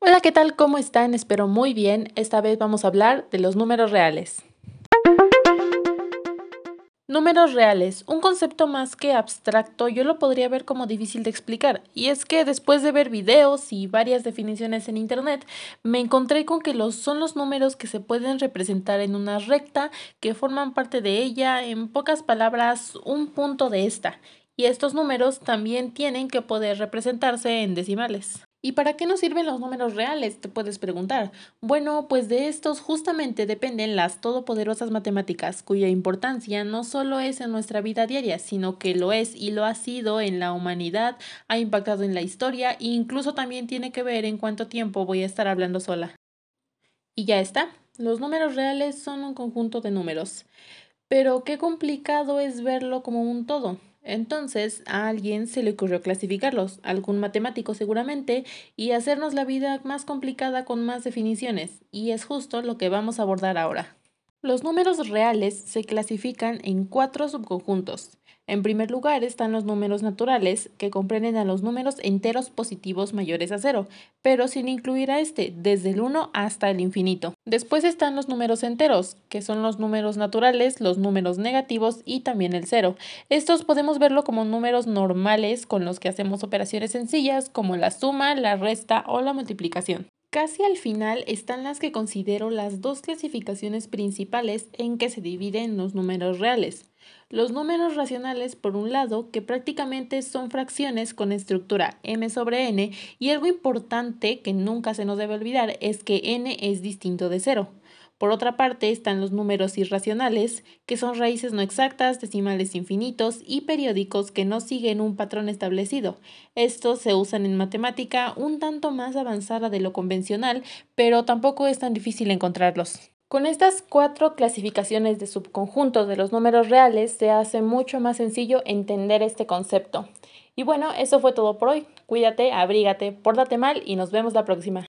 Hola, ¿qué tal? ¿Cómo están? Espero muy bien. Esta vez vamos a hablar de los números reales. Números reales, un concepto más que abstracto, yo lo podría ver como difícil de explicar. Y es que después de ver videos y varias definiciones en internet, me encontré con que los, son los números que se pueden representar en una recta, que forman parte de ella, en pocas palabras, un punto de esta. Y estos números también tienen que poder representarse en decimales. ¿Y para qué nos sirven los números reales? Te puedes preguntar. Bueno, pues de estos justamente dependen las todopoderosas matemáticas, cuya importancia no solo es en nuestra vida diaria, sino que lo es y lo ha sido en la humanidad, ha impactado en la historia e incluso también tiene que ver en cuánto tiempo voy a estar hablando sola. Y ya está. Los números reales son un conjunto de números. Pero qué complicado es verlo como un todo. Entonces a alguien se le ocurrió clasificarlos, algún matemático seguramente, y hacernos la vida más complicada con más definiciones, y es justo lo que vamos a abordar ahora. Los números reales se clasifican en cuatro subconjuntos. En primer lugar están los números naturales, que comprenden a los números enteros positivos mayores a cero, pero sin incluir a este, desde el 1 hasta el infinito. Después están los números enteros, que son los números naturales, los números negativos y también el cero. Estos podemos verlo como números normales con los que hacemos operaciones sencillas como la suma, la resta o la multiplicación. Casi al final están las que considero las dos clasificaciones principales en que se dividen los números reales. Los números racionales, por un lado, que prácticamente son fracciones con estructura m sobre n, y algo importante que nunca se nos debe olvidar es que n es distinto de cero. Por otra parte están los números irracionales, que son raíces no exactas, decimales infinitos y periódicos que no siguen un patrón establecido. Estos se usan en matemática un tanto más avanzada de lo convencional, pero tampoco es tan difícil encontrarlos. Con estas cuatro clasificaciones de subconjuntos de los números reales se hace mucho más sencillo entender este concepto. Y bueno, eso fue todo por hoy. Cuídate, abrígate, pórtate mal y nos vemos la próxima.